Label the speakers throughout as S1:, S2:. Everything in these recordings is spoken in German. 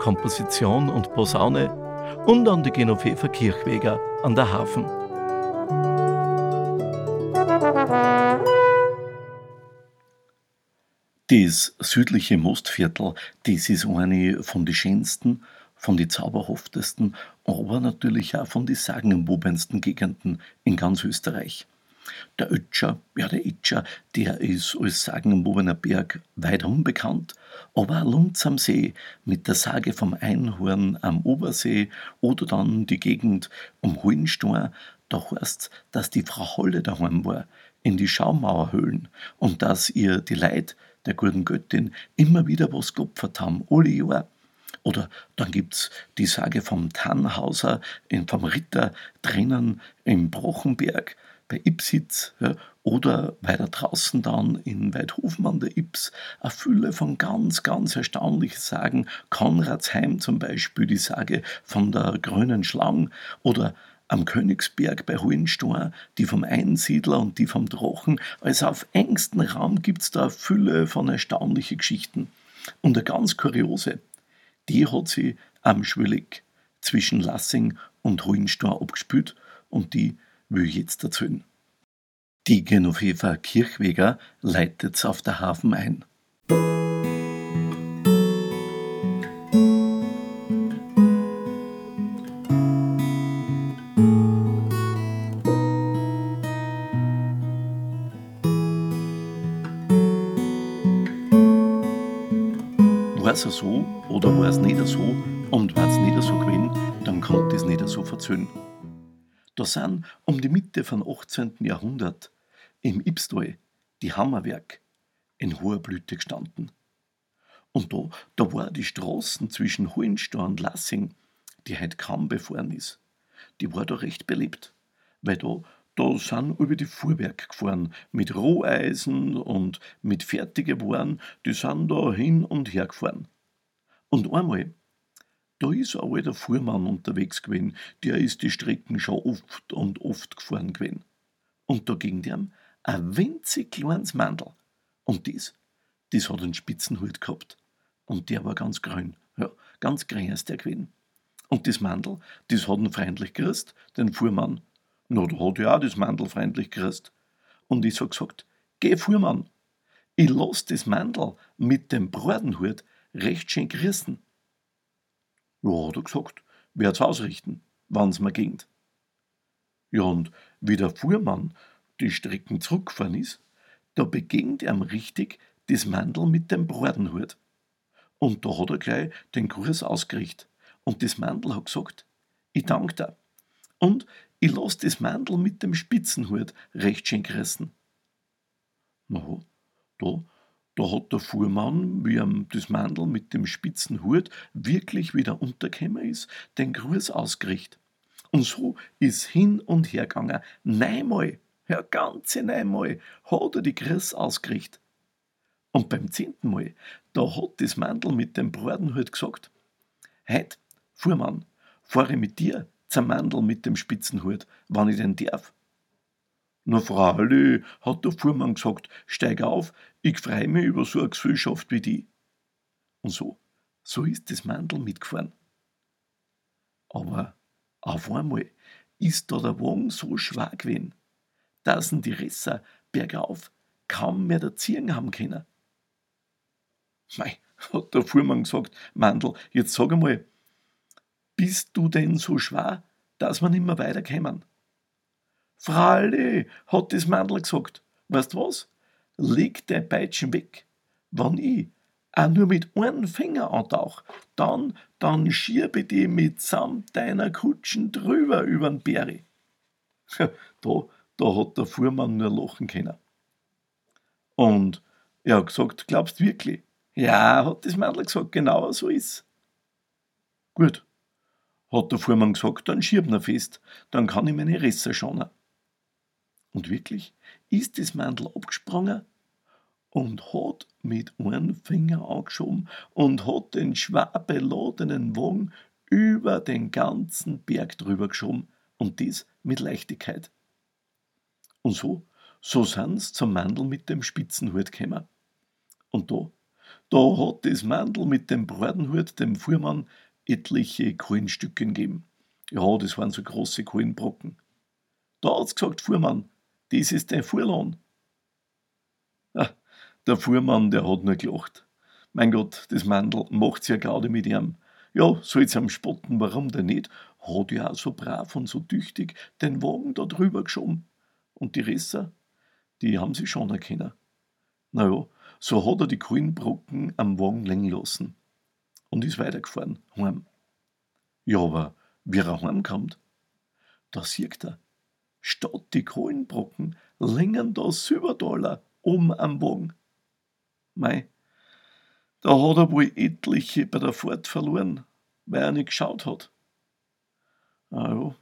S1: Komposition und Posaune und an die Genoveva Kirchweger an der Hafen. Das südliche Mostviertel, das ist eine von den schönsten, von den zauberhaftesten, aber natürlich auch von den sagenumwobensten Gegenden in ganz Österreich. Der Ötscher, ja der Itscher, der ist als sagenumwobener Berg weitrum bekannt, aber auch Lunz am See mit der Sage vom Einhorn am Obersee oder dann die Gegend um Hohenstein, da heißt's, dass die Frau Holle daheim war, in die Schaumauerhöhlen und dass ihr die Leid der guten Göttin immer wieder was geopfert haben, alle Jahre. Oder dann gibt's die Sage vom Tannhauser, vom Ritter drinnen im Brochenberg, bei Ipsitz ja, oder weiter draußen dann in Weidhofen an der Ips eine Fülle von ganz, ganz erstaunlichen Sagen. Konradsheim zum Beispiel, die Sage von der grünen Schlange oder am Königsberg bei Hohenstein, die vom Einsiedler und die vom Drachen. Also auf engstem Raum gibt es da eine Fülle von erstaunlichen Geschichten. Und eine ganz kuriose, die hat sie am Schwillig zwischen Lassing und Hohenstein abgespielt und die will ich jetzt erzählen. Die Genoveva Kirchweger leitet auf der Hafen ein. War es so oder war es nicht so und war es nicht so gewesen, dann konnte es nicht so verzöhnen. Da sind um die Mitte vom 18. Jahrhundert im Ibstal die Hammerwerk in hoher Blüte gestanden. Und da, da war die Straßen zwischen Hohenstein und Lassing, die heute kaum befahren ist, die war da recht belebt, weil da, da sind über die Fuhrwerke gefahren, mit Roheisen und mit fertigen Waren, die sind da hin und her gefahren. Und einmal, da ist ein alter Fuhrmann unterwegs gewesen, der ist die Strecken schon oft und oft gefahren gewesen. Und da ging dem ein winzig kleines Mandel. Und dies, das hat einen Spitzenhut gehabt. Und der war ganz grün, ja, ganz grün ist der gewesen. Und das Mandel, das hat ihn freundlich gerüst, den Fuhrmann. Na, da hat ja auch das Mandel freundlich gerüst. Und ich hab gesagt, geh Fuhrmann, ich lass das Mandel mit dem Bratenhut recht schön gerissen. Ja, hat er gesagt, werd's ausrichten, wann's mir ging. Ja, und wie der Fuhrmann die Strecken zurückgefahren ist, da begegnet ihm richtig das Mandel mit dem Bratenhut. Und da hat er gleich den Kurs ausgerichtet. Und das Mandel hat gesagt, ich danke dir. Und ich lass das Mandel mit dem Spitzenhut recht schön gerissen. Na, da da hat der Fuhrmann, wie ihm das Mandel mit dem spitzen Hut wirklich wieder untergekommen ist, den Gruß ausgerichtet. Und so ist hin und her gegangen. Neunmal, ja, ganze neunmal hat er die Grüß ausgerichtet. Und beim zehnten Mal, da hat das Mandel mit dem Bratenhut gesagt, Heut, Fuhrmann, fahre mit dir zum Mandel mit dem Spitzenhut, wann ich denn darf. Na freilich, hat der Fuhrmann gesagt, steig auf, ich freu mich über so eine Gesellschaft wie die. Und so, so ist das Mandel mitgefahren. Aber auf einmal ist da der Wagen so schwer gewesen, dass ihn die Resser bergauf kaum mehr erziehen haben können. Mei, hat der Fuhrmann gesagt, Mandel, jetzt sag einmal, bist du denn so schwer, dass wir nimmer weiterkommen? Fralli, hat das Mandel gesagt. Weißt was? Leg dein Peitschen weg. Wenn ich auch nur mit einem Finger antauch, dann, dann schiebe die mitsamt deiner Kutschen drüber übern Berry. da, da hat der Fuhrmann nur lachen können. Und er hat gesagt, glaubst wirklich? Ja, hat das Mandel gesagt, genau so ist. Gut, hat der Fuhrmann gesagt, dann schieb ihn fest, dann kann ich meine Risse schonen. Und wirklich ist das Mandel abgesprungen und hat mit einem Finger angeschoben und hat den schwer beladenen Wagen über den ganzen Berg drüber geschoben und dies mit Leichtigkeit. Und so, so sind's zum Mandel mit dem Spitzenhut gekommen. Und da, da hat das Mandel mit dem Bratenhut dem Fuhrmann etliche Kohlenstücke gegeben. Ja, das waren so große Kohlenbrocken. Da hat's gesagt, Fuhrmann, das ist dein Fuhrlohn. Ah, der Fuhrmann, der hat nur gelacht. Mein Gott, das Mandel macht's ja gerade mit ihm. Ja, soll's am spotten, warum denn nicht? Hat ja auch so brav und so tüchtig den Wagen da drüber geschoben. Und die Resser, die haben sich schon erkennen. Na ja, so hat er die Kohlenbrocken am Wagen längen lassen und ist weitergefahren, heim. Ja, aber wie er heimkommt, da sieht er, statt die Kohlenbrocken längern da Silbertaler um am Wagen. Mei, da hat er wohl etliche bei der Fahrt verloren, weil er nicht geschaut hat. Ah ja,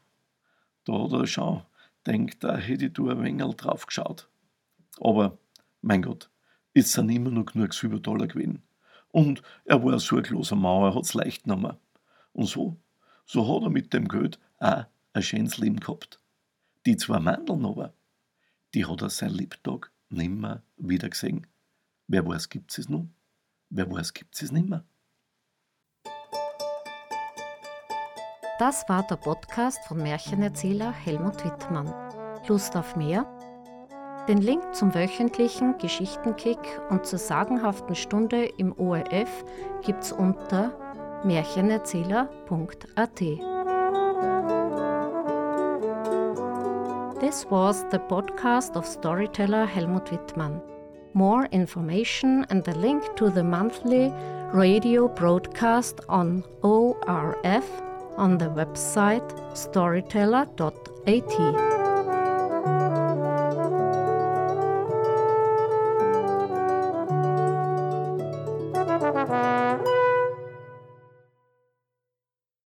S1: da hat er schon denkt, da hätte ich da ein wenig drauf geschaut. Aber, mein Gott, es sind immer noch genug Silbertaler gewesen. Und er war ein sorgloser Mauer, hat's leicht genommen. Und so, so hat er mit dem Geld auch ein schönes Leben gehabt. Die zwei Mandeln aber, die hat er sein Lebtag nimmer wieder gesehen. Wer weiß, gibt's es nun? Wer weiß, gibt's es nimmer?
S2: Das war der Podcast von Märchenerzähler Helmut Wittmann. Lust auf mehr? Den Link zum wöchentlichen Geschichtenkick und zur sagenhaften Stunde im ORF gibt's unter märchenerzähler.at. This was the podcast of storyteller Helmut Wittmann. More information and the link to the monthly radio broadcast on ORF on the website storyteller.at.